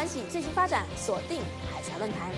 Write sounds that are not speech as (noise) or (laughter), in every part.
关系最新发展，锁定海峡论坛。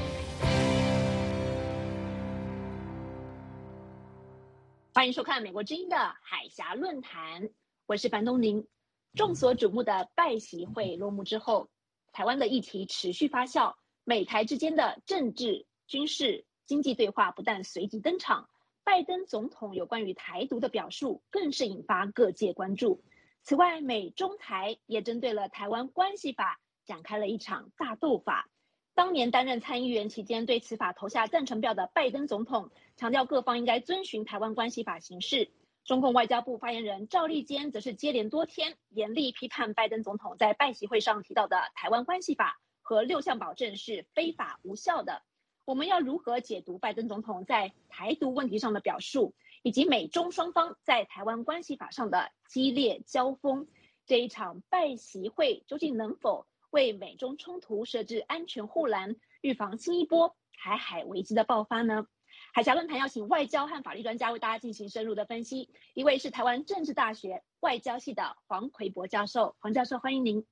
欢迎收看美国之音的海峡论坛，我是樊东宁。众所瞩目的拜习会落幕之后，台湾的议题持续发酵，美台之间的政治、军事、经济对话不但随即登场，拜登总统有关于台独的表述更是引发各界关注。此外，美中台也针对了台湾关系法展开了一场大斗法。当年担任参议员期间，对此法投下赞成票的拜登总统强调，各方应该遵循台湾关系法行事。中共外交部发言人赵立坚则是接连多天严厉批判拜登总统在拜习会上提到的台湾关系法和六项保证是非法无效的。我们要如何解读拜登总统在台独问题上的表述？以及美中双方在台湾关系法上的激烈交锋，这一场拜习会究竟能否为美中冲突设置安全护栏，预防新一波台海危机的爆发呢？海峡论坛邀请外交和法律专家为大家进行深入的分析。一位是台湾政治大学外交系的黄奎博教授，黄教授欢迎您。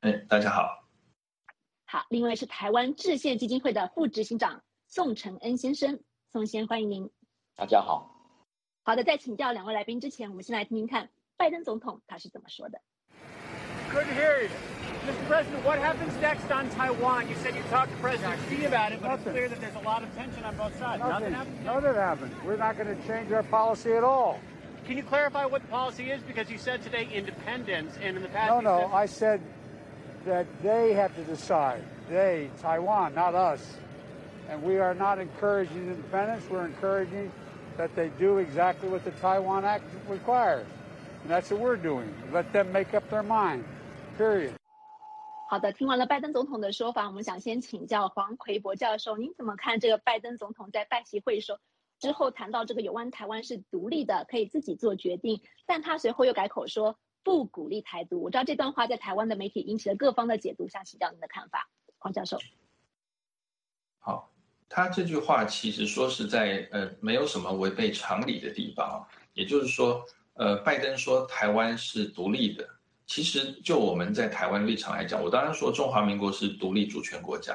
哎，大家好。好，另外是台湾制宪基金会的副执行长宋承恩先生，宋先欢迎您。大家好。好的，在请教两位来宾之前，我们先来听听看拜登总统他是怎么说的。Good to hear you, Mr. President. What happens next on Taiwan? You said you talked to President Xi about it, but it's clear that there's a lot of tension on both sides. Nothing, happens. Nothing happens. We're not going to change our policy at all. Can you clarify what the policy is? Because you said today independence, and in the past. No, no. Said... I said that they have to decide. They, Taiwan, not us. And we are not encouraging independence. We're encouraging that they do exactly what the Taiwan Act requires. And that's what we're doing. Let them make up their mind. Period. 好的，听完了拜登总统的说法，我们想先请教黄奎博教授，您怎么看这个拜登总统在拜习会说之后谈到这个有关台湾是独立的，可以自己做决定，但他随后又改口说不鼓励台独。我知道这段话在台湾的媒体引起了各方的解读，想请教您的看法，黄教授。好。他这句话其实说是在呃没有什么违背常理的地方，也就是说，呃，拜登说台湾是独立的，其实就我们在台湾立场来讲，我当然说中华民国是独立主权国家，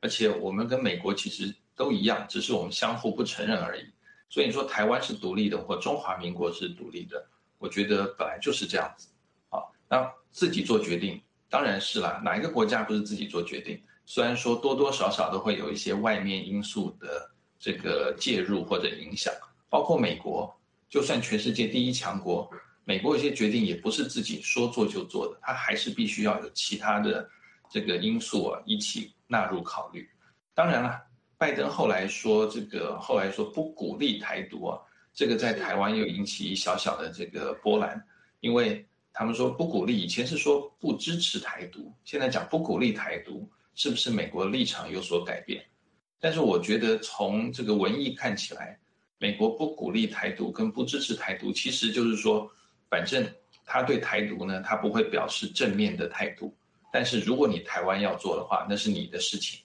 而且我们跟美国其实都一样，只是我们相互不承认而已。所以你说台湾是独立的，或中华民国是独立的，我觉得本来就是这样子。好，那自己做决定当然是啦，哪一个国家不是自己做决定？虽然说多多少少都会有一些外面因素的这个介入或者影响，包括美国，就算全世界第一强国，美国有些决定也不是自己说做就做的，它还是必须要有其他的这个因素啊一起纳入考虑。当然了，拜登后来说这个后来说不鼓励台独啊，这个在台湾又引起小小的这个波澜，因为他们说不鼓励，以前是说不支持台独，现在讲不鼓励台独。是不是美国立场有所改变？但是我觉得从这个文意看起来，美国不鼓励台独跟不支持台独，其实就是说，反正他对台独呢，他不会表示正面的态度。但是如果你台湾要做的话，那是你的事情，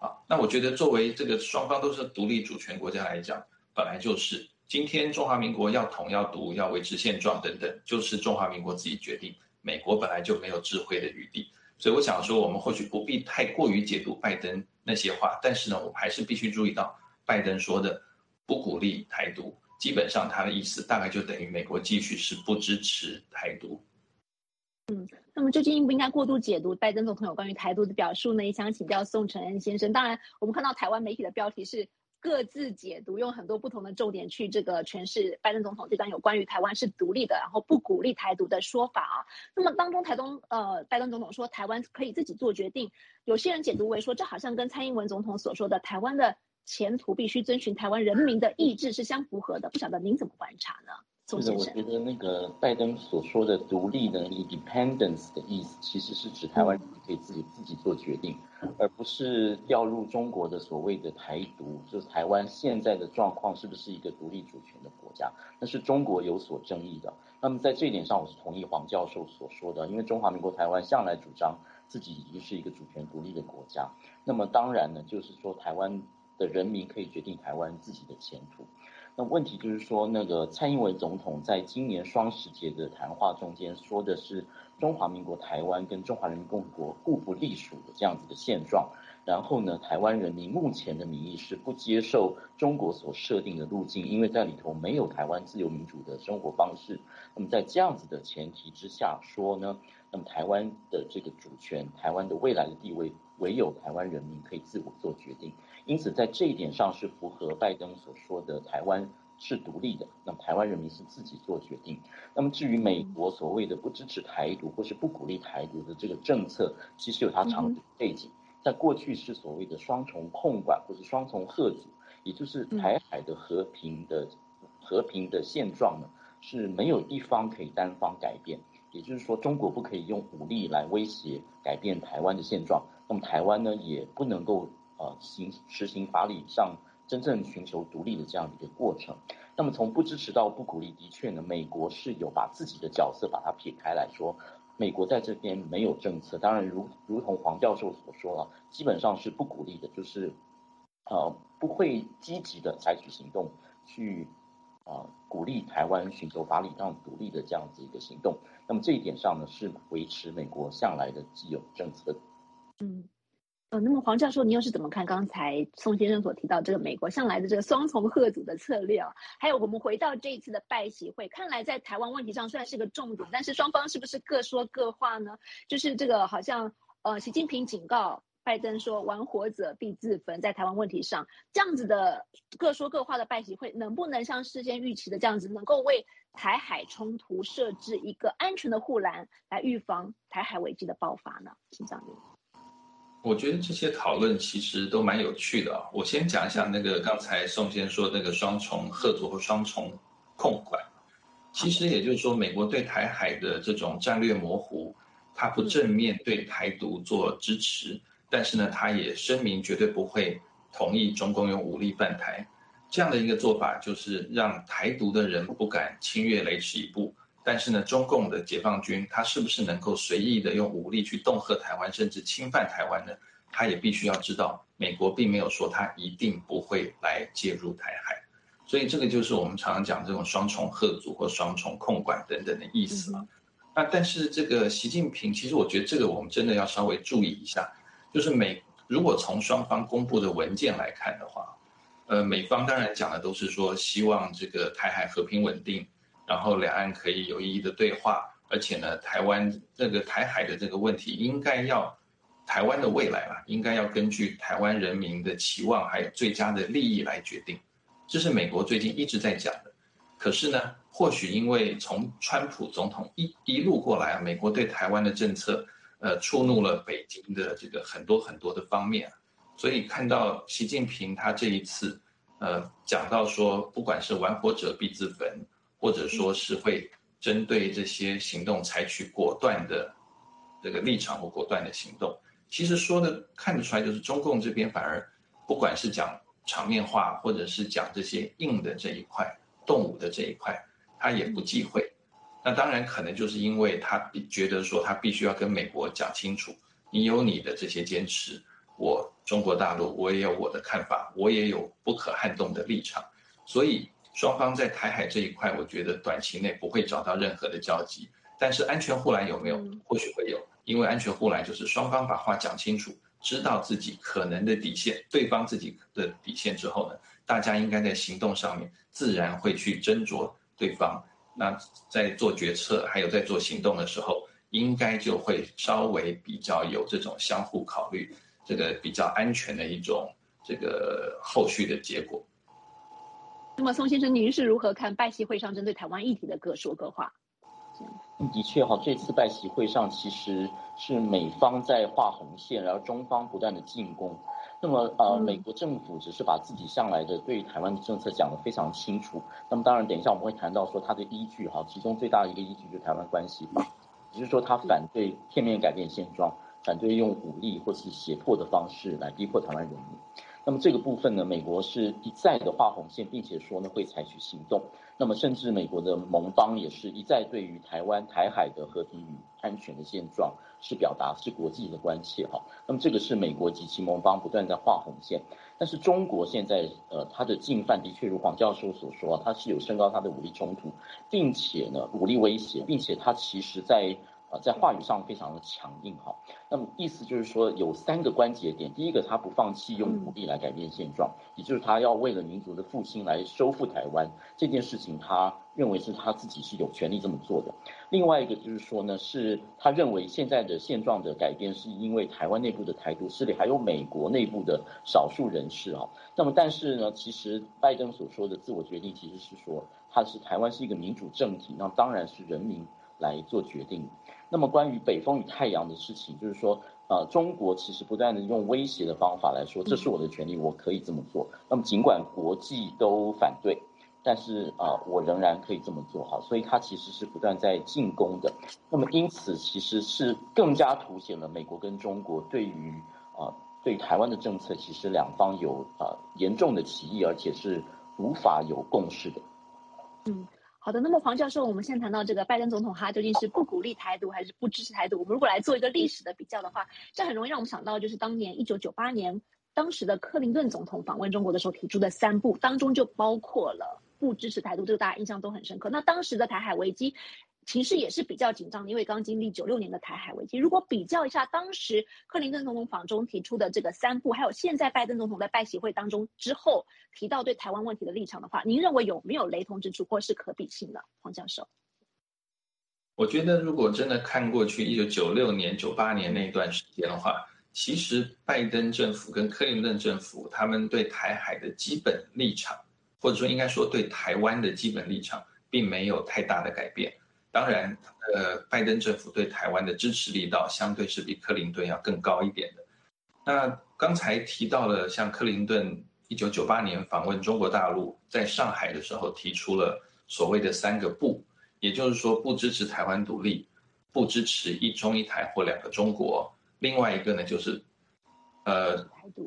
啊，那我觉得作为这个双方都是独立主权国家来讲，本来就是今天中华民国要统要独要维持现状等等，就是中华民国自己决定，美国本来就没有智慧的余地。所以我想说，我们或许不必太过于解读拜登那些话，但是呢，我们还是必须注意到，拜登说的不鼓励台独，基本上他的意思大概就等于美国继续是不支持台独。嗯，那么究竟应不应该过度解读拜登总统有关于台独的表述呢？也想请教宋承恩先生。当然，我们看到台湾媒体的标题是。各自解读，用很多不同的重点去这个诠释拜登总统这段有关于台湾是独立的，然后不鼓励台独的说法啊。那么当中，台东呃，拜登总统说台湾可以自己做决定，有些人解读为说这好像跟蔡英文总统所说的台湾的前途必须遵循台湾人民的意志是相符合的。不晓得您怎么观察呢？是的，我觉得那个拜登所说的独立能力 （independence） 的意思，其实是指台湾可以自己自己做决定，而不是掉入中国的所谓的台独。就是台湾现在的状况是不是一个独立主权的国家？那是中国有所争议的。那么在这一点上，我是同意黄教授所说的，因为中华民国台湾向来主张自己已经是一个主权独立的国家。那么当然呢，就是说台湾的人民可以决定台湾自己的前途。那问题就是说，那个蔡英文总统在今年双十节的谈话中间说的是中华民国台湾跟中华人民共和国互不隶属的这样子的现状。然后呢，台湾人民目前的民意是不接受中国所设定的路径，因为在里头没有台湾自由民主的生活方式。那么在这样子的前提之下说呢，那么台湾的这个主权、台湾的未来的地位，唯有台湾人民可以自我做决定。因此，在这一点上是符合拜登所说的台湾是独立的，那么台湾人民是自己做决定。那么至于美国所谓的不支持台独或是不鼓励台独的这个政策，其实有它长背景，在过去是所谓的双重控管或是双重贺阻，也就是台海的和平的和平的现状呢是没有一方可以单方改变，也就是说中国不可以用武力来威胁改变台湾的现状，那么台湾呢也不能够。呃，行实行法理上真正寻求独立的这样一个过程。那么从不支持到不鼓励，的确呢，美国是有把自己的角色把它撇开来说，美国在这边没有政策。当然，如如同黄教授所说啊，基本上是不鼓励的，就是呃不会积极的采取行动去啊鼓励台湾寻求法理上独立的这样子一个行动。那么这一点上呢，是维持美国向来的既有政策。嗯。呃，那么黄教授，你又是怎么看刚才宋先生所提到这个美国向来的这个双重贺阻的策略啊？还有，我们回到这一次的拜习会，看来在台湾问题上虽然是个重点，但是双方是不是各说各话呢？就是这个好像呃，习近平警告拜登说“玩火者必自焚”，在台湾问题上这样子的各说各话的拜习会，能不能像事先预期的这样子，能够为台海冲突设置一个安全的护栏，来预防台海危机的爆发呢？请讲。我觉得这些讨论其实都蛮有趣的啊。我先讲一下那个刚才宋先说那个双重合作和双重控管，其实也就是说，美国对台海的这种战略模糊，它不正面对台独做支持，但是呢，它也声明绝对不会同意中共用武力犯台，这样的一个做法，就是让台独的人不敢侵越雷池一步。但是呢，中共的解放军他是不是能够随意的用武力去恫吓台湾，甚至侵犯台湾呢？他也必须要知道，美国并没有说他一定不会来介入台海，所以这个就是我们常常讲这种双重贺阻或双重控管等等的意思了。那但是这个习近平，其实我觉得这个我们真的要稍微注意一下，就是美如果从双方公布的文件来看的话，呃，美方当然讲的都是说希望这个台海和平稳定。然后两岸可以有意义的对话，而且呢，台湾这个台海的这个问题应该要台湾的未来嘛，应该要根据台湾人民的期望还有最佳的利益来决定，这是美国最近一直在讲的。可是呢，或许因为从川普总统一一路过来啊，美国对台湾的政策，呃，触怒了北京的这个很多很多的方面，所以看到习近平他这一次，呃，讲到说，不管是玩火者必自焚。或者说是会针对这些行动采取果断的这个立场或果断的行动，其实说的看得出来，就是中共这边反而不管是讲场面话，或者是讲这些硬的这一块、动武的这一块，他也不忌讳。那当然可能就是因为他觉得说他必须要跟美国讲清楚，你有你的这些坚持，我中国大陆我也有我的看法，我也有不可撼动的立场，所以。双方在台海这一块，我觉得短期内不会找到任何的交集。但是安全护栏有没有？或许会有，因为安全护栏就是双方把话讲清楚，知道自己可能的底线，对方自己的底线之后呢，大家应该在行动上面自然会去斟酌对方。那在做决策还有在做行动的时候，应该就会稍微比较有这种相互考虑，这个比较安全的一种这个后续的结果。那么，宋先生，您是如何看拜习会上针对台湾议题的各说各话？的确哈，这次拜习会上其实是美方在画红线，然后中方不断的进攻。那么，呃，美国政府只是把自己向来的对台湾的政策讲得非常清楚。那么，当然，等一下我们会谈到说它的依据哈，其中最大的一个依据就是台湾关系法，只是说他反对片面改变现状，反对用武力或是胁迫的方式来逼迫台湾人民。那么这个部分呢，美国是一再的画红线，并且说呢会采取行动。那么甚至美国的盟邦也是一再对于台湾台海的和平与安全的现状是表达是国际的关切哈。那么这个是美国及其盟邦不断在画红线，但是中国现在呃它的进犯的确如黄教授所说，它是有升高它的武力冲突，并且呢武力威胁，并且它其实在。在话语上非常的强硬哈，那么意思就是说有三个关节点，第一个他不放弃用武力来改变现状，也就是他要为了民族的复兴来收复台湾这件事情，他认为是他自己是有权利这么做的。另外一个就是说呢，是他认为现在的现状的改变是因为台湾内部的台独势力，还有美国内部的少数人士啊。那么但是呢，其实拜登所说的自我决定其实是说他是台湾是一个民主政体，那当然是人民来做决定。那么关于北风与太阳的事情，就是说，呃，中国其实不断的用威胁的方法来说，这是我的权利，我可以这么做。那么尽管国际都反对，但是啊，我仍然可以这么做哈。所以它其实是不断在进攻的。那么因此，其实是更加凸显了美国跟中国对于啊对台湾的政策，其实两方有啊严重的歧义，而且是无法有共识的。嗯。好的，那么黄教授，我们现在谈到这个拜登总统，他究竟是不鼓励台独还是不支持台独？我们如果来做一个历史的比较的话，这很容易让我们想到，就是当年一九九八年，当时的克林顿总统访问中国的时候提出的三步，当中就包括了不支持台独，这个大家印象都很深刻。那当时的台海危机。情势也是比较紧张的，因为刚经历九六年的台海危机。如果比较一下当时克林顿总统访中提出的这个三步，还有现在拜登总统在拜习会当中之后提到对台湾问题的立场的话，您认为有没有雷同之处，或是可比性的？黄教授，我觉得如果真的看过去一九九六年、九八年那段时间的话，其实拜登政府跟克林顿政府他们对台海的基本立场，或者说应该说对台湾的基本立场，并没有太大的改变。当然，呃，拜登政府对台湾的支持力道相对是比克林顿要更高一点的。那刚才提到了，像克林顿一九九八年访问中国大陆，在上海的时候提出了所谓的三个不，也就是说不支持台湾独立，不支持一中一台或两个中国，另外一个呢就是，呃，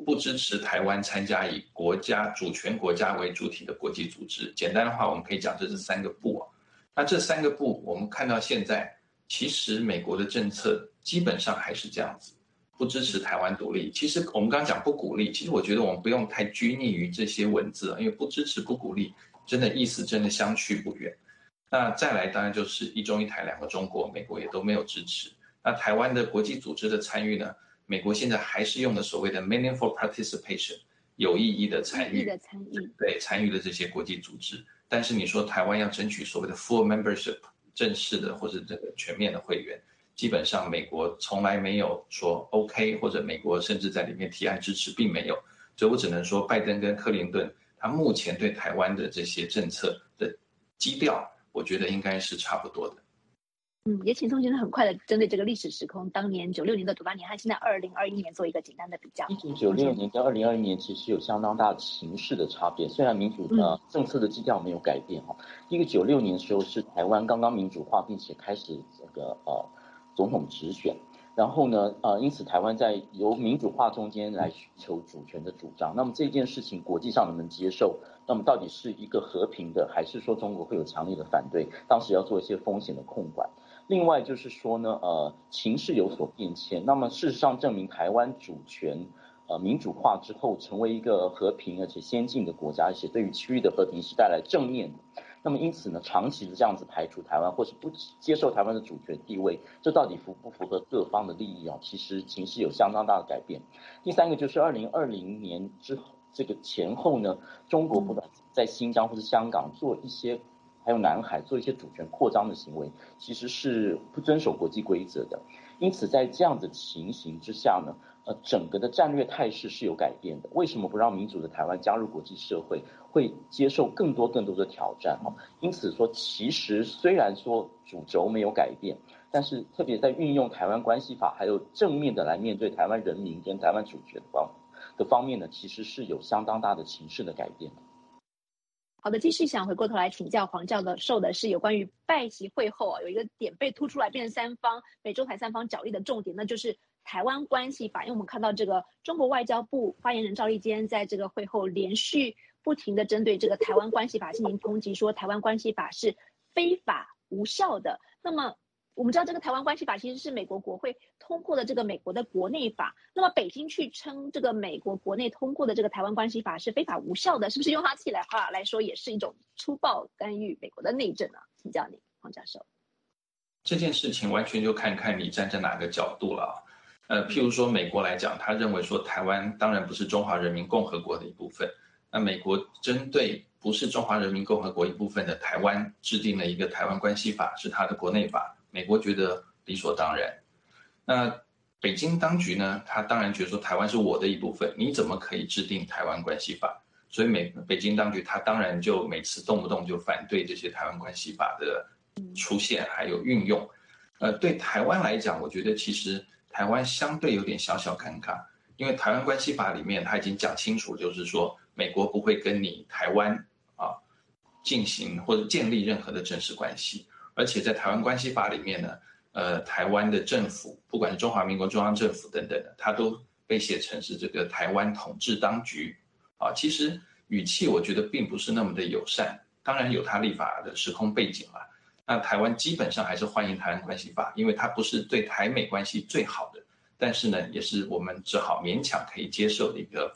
不支持台湾参加以国家主权国家为主体的国际组织。简单的话，我们可以讲这是三个不啊。那这三个步，我们看到现在，其实美国的政策基本上还是这样子，不支持台湾独立。其实我们刚刚讲不鼓励，其实我觉得我们不用太拘泥于这些文字，因为不支持、不鼓励，真的意思真的相去不远。那再来，当然就是一中一台两个中国，美国也都没有支持。那台湾的国际组织的参与呢？美国现在还是用的所谓的 meaningful participation，有意义的参与，对参与的这些国际组织。但是你说台湾要争取所谓的 full membership 正式的或者这个全面的会员，基本上美国从来没有说 OK，或者美国甚至在里面提案支持，并没有。所以我只能说，拜登跟克林顿他目前对台湾的这些政策的基调，我觉得应该是差不多的。嗯，也请宋先生很快的针对这个历史时空，当年九六年的九八年和现在二零二一年做一个简单的比较。一九九六年跟二零二一年其实有相当大的形势的差别，虽然民主的政策的基调没有改变哈。一个九六年的时候是台湾刚刚民主化，并且开始这个呃总统直选。然后呢，呃，因此台湾在由民主化中间来寻求主权的主张。那么这件事情国际上能不能接受？那么到底是一个和平的，还是说中国会有强烈的反对？当时要做一些风险的控管。另外就是说呢，呃，情势有所变迁。那么事实上证明，台湾主权呃民主化之后，成为一个和平而且先进的国家，而且对于区域的和平是带来正面的。那么因此呢，长期的这样子排除台湾，或是不接受台湾的主权地位，这到底符不符合各方的利益啊？其实情势有相当大的改变。第三个就是二零二零年之后，这个前后呢，中国不断在新疆或者香港做一些，还有南海做一些主权扩张的行为，其实是不遵守国际规则的。因此在这样的情形之下呢。呃，整个的战略态势是有改变的。为什么不让民主的台湾加入国际社会，会接受更多更多的挑战？哦，因此说，其实虽然说主轴没有改变，但是特别在运用台湾关系法，还有正面的来面对台湾人民跟台湾主权的方的方面呢，其实是有相当大的情势的改变的。好的，继续想回过头来请教黄教的授的是有关于拜席会后啊，有一个点被突出来，变成三方美洲台三方角力的重点，那就是。台湾关系法，因为我们看到这个中国外交部发言人赵立坚在这个会后连续不停的针对这个台湾关系法进行抨击，说台湾关系法是非法无效的。那么我们知道这个台湾关系法其实是美国国会通过的这个美国的国内法，那么北京去称这个美国国内通过的这个台湾关系法是非法无效的，是不是用他自己来话来说也是一种粗暴干预美国的内政啊？请教你，黄教授。这件事情完全就看看你站在哪个角度了。呃，譬如说美国来讲，他认为说台湾当然不是中华人民共和国的一部分。那美国针对不是中华人民共和国一部分的台湾制定了一个台湾关系法，是他的国内法。美国觉得理所当然。那北京当局呢？他当然觉得说台湾是我的一部分，你怎么可以制定台湾关系法？所以美北京当局他当然就每次动不动就反对这些台湾关系法的。出现还有运用，呃，对台湾来讲，我觉得其实台湾相对有点小小尴尬，因为台湾关系法里面他已经讲清楚，就是说美国不会跟你台湾啊进行或者建立任何的正式关系，而且在台湾关系法里面呢，呃，台湾的政府，不管是中华民国中央政府等等的，它都被写成是这个台湾统治当局，啊，其实语气我觉得并不是那么的友善，当然有它立法的时空背景了。那台湾基本上还是欢迎台湾关系法，因为它不是对台美关系最好的，但是呢，也是我们只好勉强可以接受的一个，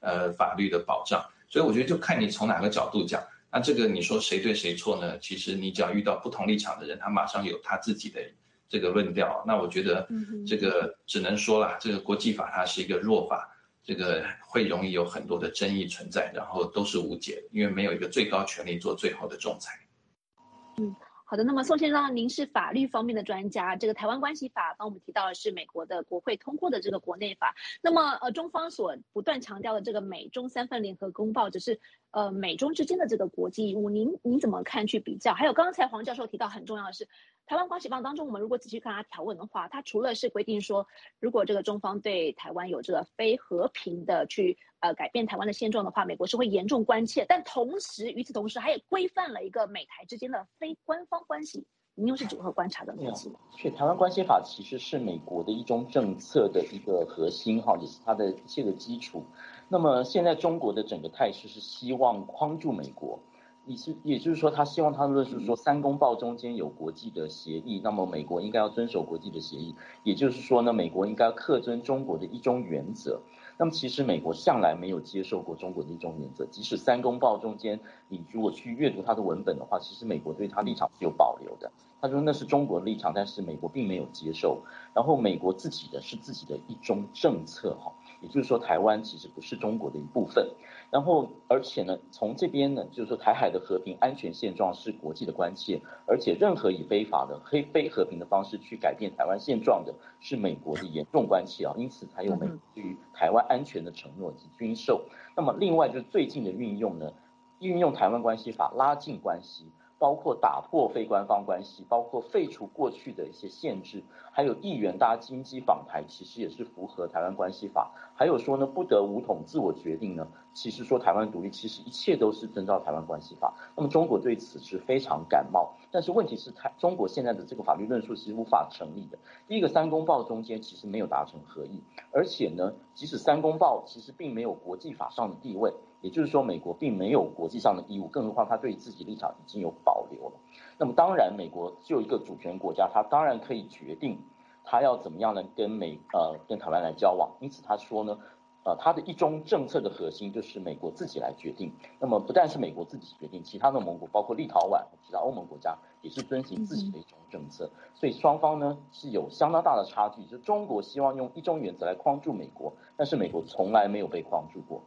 呃，法律的保障。所以我觉得就看你从哪个角度讲。那这个你说谁对谁错呢？其实你只要遇到不同立场的人，他马上有他自己的这个论调。那我觉得这个只能说了，这个国际法它是一个弱法，这个会容易有很多的争议存在，然后都是无解，因为没有一个最高权力做最后的仲裁。嗯。好的，那么宋先生，您是法律方面的专家。这个台湾关系法，刚我们提到的是美国的国会通过的这个国内法。那么，呃，中方所不断强调的这个美中三份联合公报，只是呃美中之间的这个国际义务。您您怎么看？去比较？还有刚才黄教授提到很重要的是。台湾关系法当中，我们如果仔细看它条文的话，它除了是规定说，如果这个中方对台湾有这个非和平的去呃改变台湾的现状的话，美国是会严重关切。但同时，与此同时，它也规范了一个美台之间的非官方关系。您又是如何观察的呢？是，台湾关系法其实是美国的一中政策的一个核心哈，也是它的一切的基础。那么现在中国的整个态势是希望框住美国。也是，也就是说，他希望他的论述说，三公报中间有国际的协议，那么美国应该要遵守国际的协议。也就是说呢，美国应该要恪遵中国的一中原则。那么其实美国向来没有接受过中国的一中原则，即使三公报中间，你如果去阅读它的文本的话，其实美国对它立场是有保留的。他说那是中国的立场，但是美国并没有接受。然后美国自己的是自己的一中政策，哈。也就是说，台湾其实不是中国的一部分。然后，而且呢，从这边呢，就是说，台海的和平安全现状是国际的关切，而且任何以非法的、非非和平的方式去改变台湾现状的，是美国的严重关切啊。因此，才有美对于台湾安全的承诺及军售。那么，另外就是最近的运用呢，运用台湾关系法拉近关系。包括打破非官方关系，包括废除过去的一些限制，还有议员搭经济访台，其实也是符合台湾关系法。还有说呢，不得武统自我决定呢，其实说台湾独立，其实一切都是遵照台湾关系法。那么中国对此是非常感冒，但是问题是台中国现在的这个法律论述是无法成立的。第一个三公报中间其实没有达成合议，而且呢，即使三公报其实并没有国际法上的地位。也就是说，美国并没有国际上的义务，更何况他对自己立场已经有保留了。那么，当然，美国就一个主权国家，他当然可以决定他要怎么样呢跟美呃跟台湾来交往。因此，他说呢，呃，他的一中政策的核心就是美国自己来决定。那么，不但是美国自己决定，其他的盟国，包括立陶宛、其他欧盟国家，也是遵循自己的一种政策。所以，双方呢是有相当大的差距。就中国希望用一中原则来框住美国，但是美国从来没有被框住过。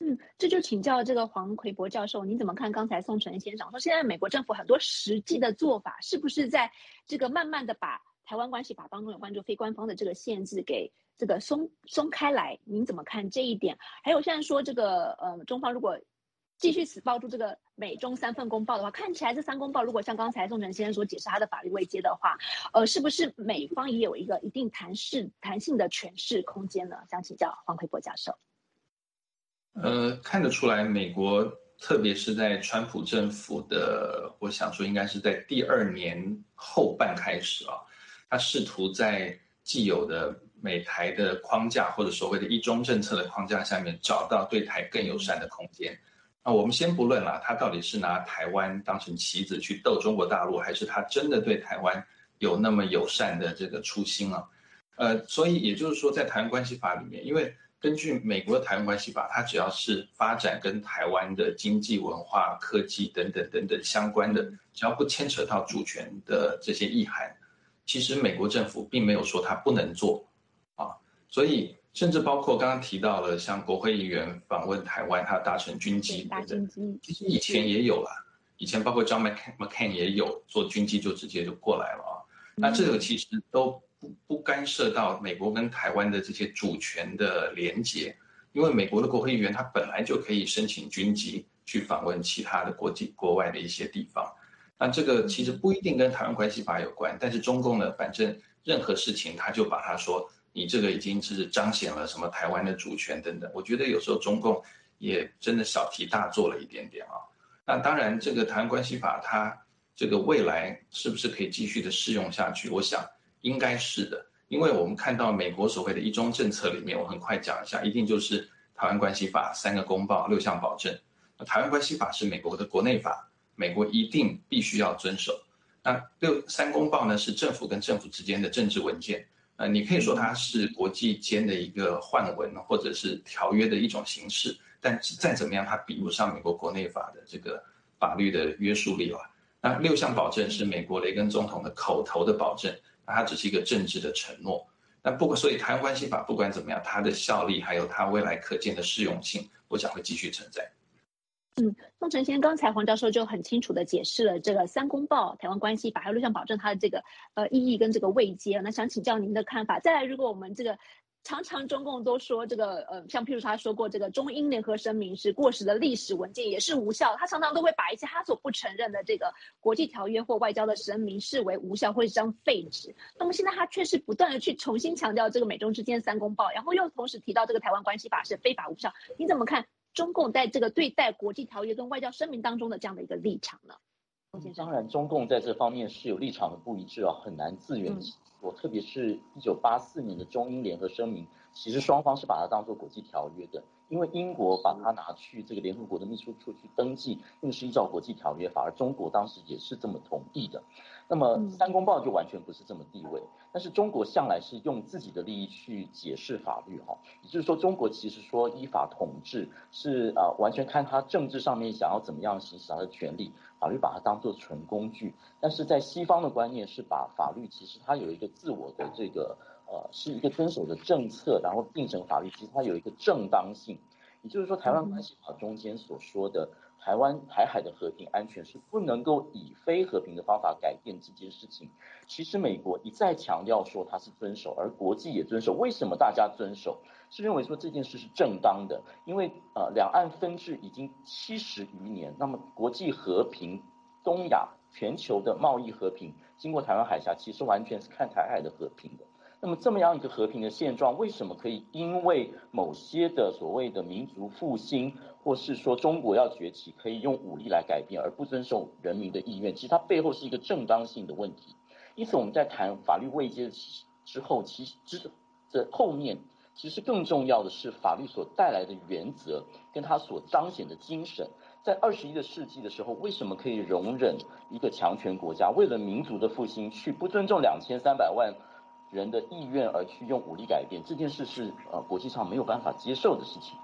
嗯，这就请教这个黄奎博教授，你怎么看刚才宋晨先生说，现在美国政府很多实际的做法，是不是在这个慢慢的把台湾关系法当中有关注非官方的这个限制给这个松松开来？您怎么看这一点？还有现在说这个呃，中方如果继续死抱住这个美中三份公报的话，看起来这三公报如果像刚才宋晨先生所解释他的法律未接的话，呃，是不是美方也有一个一定弹性弹性的诠释空间呢？想请教黄奎博教授。呃，看得出来，美国特别是在川普政府的，我想说应该是在第二年后半开始啊，他试图在既有的美台的框架或者所谓的一中政策的框架下面，找到对台更友善的空间。那我们先不论了，他到底是拿台湾当成棋子去斗中国大陆，还是他真的对台湾有那么友善的这个初心啊？呃，所以也就是说，在台湾关系法里面，因为根据美国的台湾关系法，它只要是发展跟台湾的经济、文化、科技等等等等相关的，只要不牵扯到主权的这些意涵，其实美国政府并没有说它不能做啊。所以甚至包括刚刚提到了像国会议员访问台湾，他搭乘军机等等，其实以前也有啦，以前包括 John McCain McCain 也有坐军机就直接就过来了啊。那这个其实都。不不干涉到美国跟台湾的这些主权的连结，因为美国的国会议员他本来就可以申请军籍去访问其他的国际国外的一些地方，那这个其实不一定跟台湾关系法有关，但是中共呢，反正任何事情他就把它说你这个已经是彰显了什么台湾的主权等等，我觉得有时候中共也真的小题大做了一点点啊。那当然这个台湾关系法它这个未来是不是可以继续的适用下去？我想。应该是的，因为我们看到美国所谓的一中政策里面，我很快讲一下，一定就是台湾关系法三个公报六项保证。台湾关系法是美国的国内法，美国一定必须要遵守。那六三公报呢是政府跟政府之间的政治文件，呃，你可以说它是国际间的一个换文或者是条约的一种形式，但再怎么样，它比不上美国国内法的这个法律的约束力了。那六项保证是美国雷根总统的口头的保证。它只是一个政治的承诺，那不管所以台湾关系法不管怎么样，它的效力还有它未来可见的适用性，我想会继续存在。嗯，宋承先刚才黄教授就很清楚的解释了这个三公报、台湾关系法还有六项保证它的这个呃意义跟这个位阶，那想请教您的看法。再来，如果我们这个。常常中共都说这个，呃，像譬如他说过这个中英联合声明是过时的历史文件，也是无效。他常常都会把一些他所不承认的这个国际条约或外交的声明视为无效或者张废纸。那么现在他却是不断的去重新强调这个美中之间三公报，然后又同时提到这个台湾关系法是非法无效。你怎么看中共在这个对待国际条约跟外交声明当中的这样的一个立场呢？当然，中共在这方面是有立场的不一致啊，很难自圆我。特别是一九八四年的中英联合声明，其实双方是把它当做国际条约的。因为英国把它拿去这个联合国的秘书处去登记，那是依照国际条约法，而中国当时也是这么同意的。那么三公报就完全不是这么地位，但是中国向来是用自己的利益去解释法律哈，也就是说中国其实说依法统治是啊完全看他政治上面想要怎么样行使他的权利，法律把它当做纯工具。但是在西方的观念是把法律其实它有一个自我的这个。呃，是一个遵守的政策，然后定成法律，其实它有一个正当性。也就是说，台湾关系法中间所说的台湾台海的和平安全是不能够以非和平的方法改变这件事情。其实美国一再强调说它是遵守，而国际也遵守。为什么大家遵守？是认为说这件事是正当的，因为呃两岸分治已经七十余年，那么国际和平、东亚、全球的贸易和平，经过台湾海峡，其实完全是看台海的和平的。那么这么样一个和平的现状，为什么可以因为某些的所谓的民族复兴，或是说中国要崛起，可以用武力来改变，而不遵守人民的意愿？其实它背后是一个正当性的问题。因此我们在谈法律位阶之后，其实之这后面其实更重要的是法律所带来的原则，跟它所彰显的精神。在二十一个世纪的时候，为什么可以容忍一个强权国家为了民族的复兴去不尊重两千三百万？人的意愿而去用武力改变这件事是呃国际上没有办法接受的事情。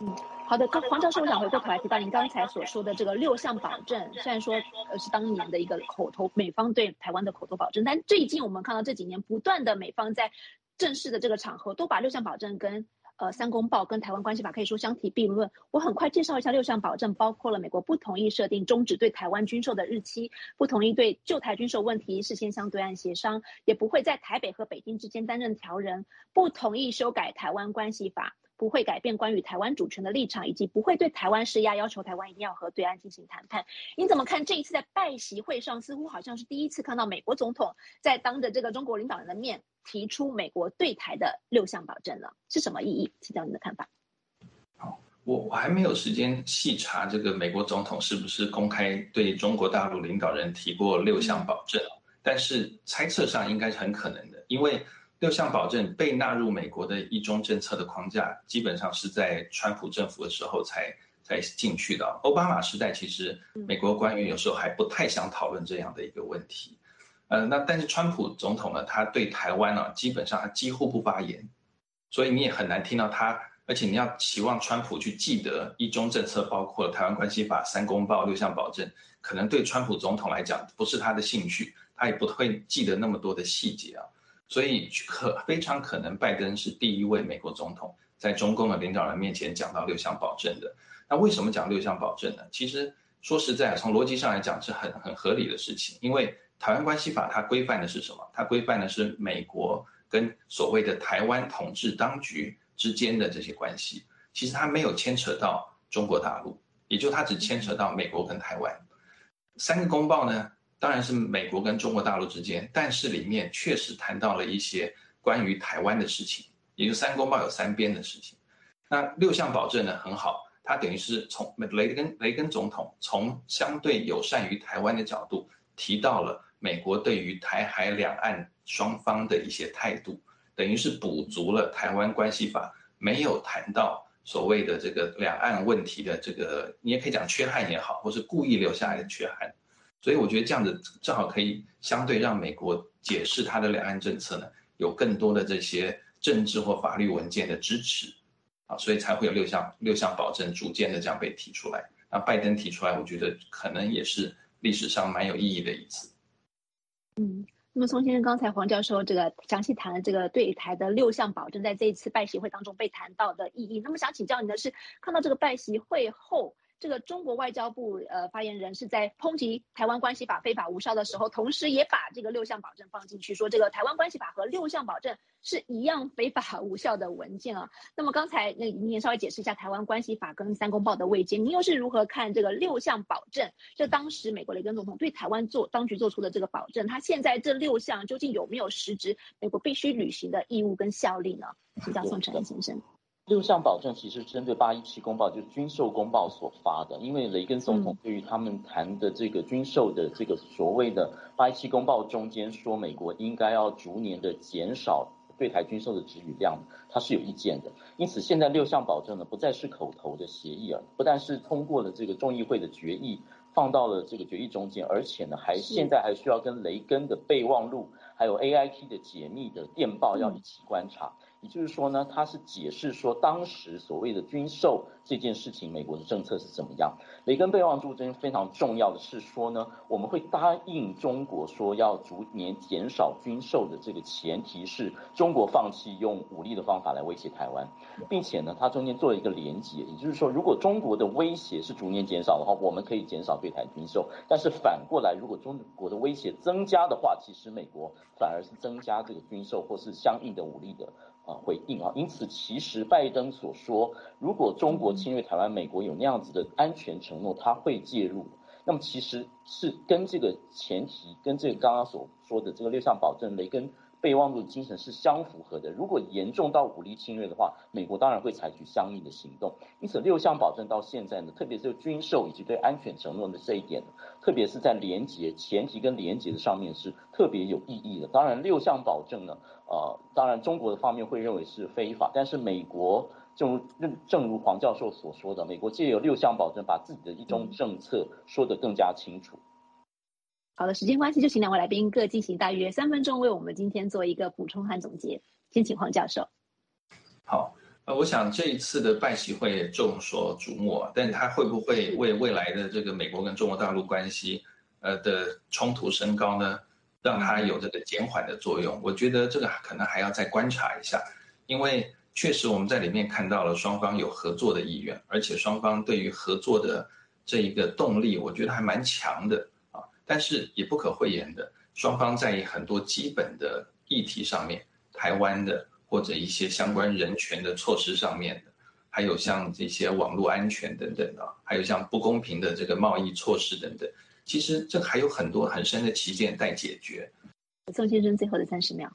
嗯，好的，刚黄教授，我想回过头来提到您刚才所说的这个六项保证，虽然说呃是当年的一个口头美方对台湾的口头保证，但最近我们看到这几年不断的美方在正式的这个场合都把六项保证跟。呃，三公报跟台湾关系法可以说相提并论。我很快介绍一下六项保证，包括了美国不同意设定终止对台湾军售的日期，不同意对旧台军售问题事先向对岸协商，也不会在台北和北京之间担任调人，不同意修改台湾关系法。不会改变关于台湾主权的立场，以及不会对台湾施压，要求台湾一定要和对岸进行谈判。你怎么看这一次在拜习会上，似乎好像是第一次看到美国总统在当着这个中国领导人的面提出美国对台的六项保证了？是什么意义？请教你的看法。好，我我还没有时间细查这个美国总统是不是公开对中国大陆领导人提过六项保证，但是猜测上应该是很可能的，因为。六项保证被纳入美国的一中政策的框架，基本上是在川普政府的时候才才进去的。奥巴马时代其实美国官员有时候还不太想讨论这样的一个问题。呃，那但是川普总统呢，他对台湾呢，基本上他几乎不发言，所以你也很难听到他。而且你要期望川普去记得一中政策，包括台湾关系法、三公报、六项保证，可能对川普总统来讲不是他的兴趣，他也不会记得那么多的细节啊。所以可非常可能拜登是第一位美国总统在中共的领导人面前讲到六项保证的。那为什么讲六项保证呢？其实说实在，从逻辑上来讲是很很合理的事情，因为台湾关系法它规范的是什么？它规范的是美国跟所谓的台湾统治当局。之间的这些关系，其实它没有牵扯到中国大陆，也就它只牵扯到美国跟台湾。三个公报呢，当然是美国跟中国大陆之间，但是里面确实谈到了一些关于台湾的事情，也就三公报有三边的事情。那六项保证呢很好，它等于是从雷根雷根总统从相对友善于台湾的角度提到了美国对于台海两岸双方的一些态度。等于是补足了台湾关系法没有谈到所谓的这个两岸问题的这个，你也可以讲缺憾也好，或是故意留下来的缺憾。所以我觉得这样子正好可以相对让美国解释它的两岸政策呢，有更多的这些政治或法律文件的支持啊，所以才会有六项六项保证逐渐的这样被提出来。那拜登提出来，我觉得可能也是历史上蛮有意义的一次。嗯。那么，宋先生刚才黄教授这个详细谈了这个对台的六项保证，在这一次拜习会当中被谈到的意义。那么，想请教您的是，看到这个拜习会后。这个中国外交部呃发言人是在抨击台湾关系法非法无效的时候，同时也把这个六项保证放进去，说这个台湾关系法和六项保证是一样非法 (laughs) 无效的文件啊。那么刚才那您也稍微解释一下台湾关系法跟三公报的未接，您又是如何看这个六项保证？这当时美国雷根总统对台湾做当局做出的这个保证，他现在这六项究竟有没有实质美国必须履行的义务跟效力呢？请教宋承恩先生。六项保证其实针对八一七公报，就是军售公报所发的。因为雷根总统对于他们谈的这个军售的这个所谓的八一七公报中间说，美国应该要逐年的减少对台军售的给予量，他是有意见的。因此，现在六项保证呢，不再是口头的协议了，不但是通过了这个众议会的决议，放到了这个决议中间，而且呢，还现在还需要跟雷根的备忘录，还有 A I T 的解密的电报要一起观察。也就是说呢，他是解释说当时所谓的军售这件事情，美国的政策是怎么样。雷根备忘录中非常重要的是说呢，我们会答应中国说要逐年减少军售的这个前提是中国放弃用武力的方法来威胁台湾，并且呢，它中间做了一个连结，也就是说，如果中国的威胁是逐年减少的话，我们可以减少对台军售。但是反过来，如果中国的威胁增加的话，其实美国反而是增加这个军售或是相应的武力的。啊，回应啊，因此其实拜登所说，如果中国侵略台湾，美国有那样子的安全承诺，他会介入。那么其实是跟这个前提，跟这个刚刚所说的这个六项保证，雷根。备忘录的精神是相符合的。如果严重到武力侵略的话，美国当然会采取相应的行动。因此，六项保证到现在呢，特别是军售以及对安全承诺的这一点，特别是在连结前提跟连结的上面是特别有意义的。当然，六项保证呢，呃，当然中国的方面会认为是非法，但是美国正如正如黄教授所说的，美国借由六项保证，把自己的一种政策说得更加清楚。好的，时间关系，就请两位来宾各进行大约三分钟，为我们今天做一个补充和总结。先请黄教授。好，呃，我想这一次的拜习会众所瞩目，但它会不会为未来的这个美国跟中国大陆关系，呃的冲突升高呢，让它有这个减缓的作用？我觉得这个可能还要再观察一下，因为确实我们在里面看到了双方有合作的意愿，而且双方对于合作的这一个动力，我觉得还蛮强的。但是也不可讳言的，双方在很多基本的议题上面，台湾的或者一些相关人权的措施上面的，还有像这些网络安全等等的，还有像不公平的这个贸易措施等等，其实这还有很多很深的旗舰待解决。宋先生，最后的三十秒。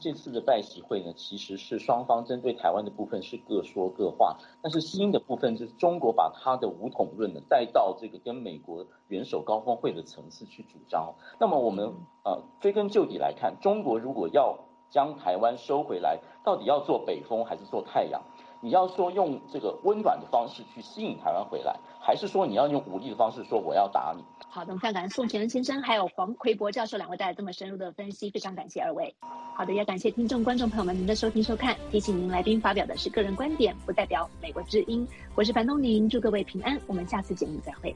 这次的拜习会呢，其实是双方针对台湾的部分是各说各话，但是新的部分就是中国把他的武统论呢带到这个跟美国元首高峰会的层次去主张。那么我们呃追根究底来看，中国如果要将台湾收回来，到底要做北风还是做太阳？你要说用这个温暖的方式去吸引台湾回来，还是说你要用武力的方式说我要打你？好的，我们非常感谢宋全恩先生还有黄奎博教授两位带来这么深入的分析，非常感谢二位。好的，也感谢听众观众朋友们您的收听收看。提醒您，来宾发表的是个人观点，不代表美国之音。我是樊东宁，祝各位平安，我们下次节目再会。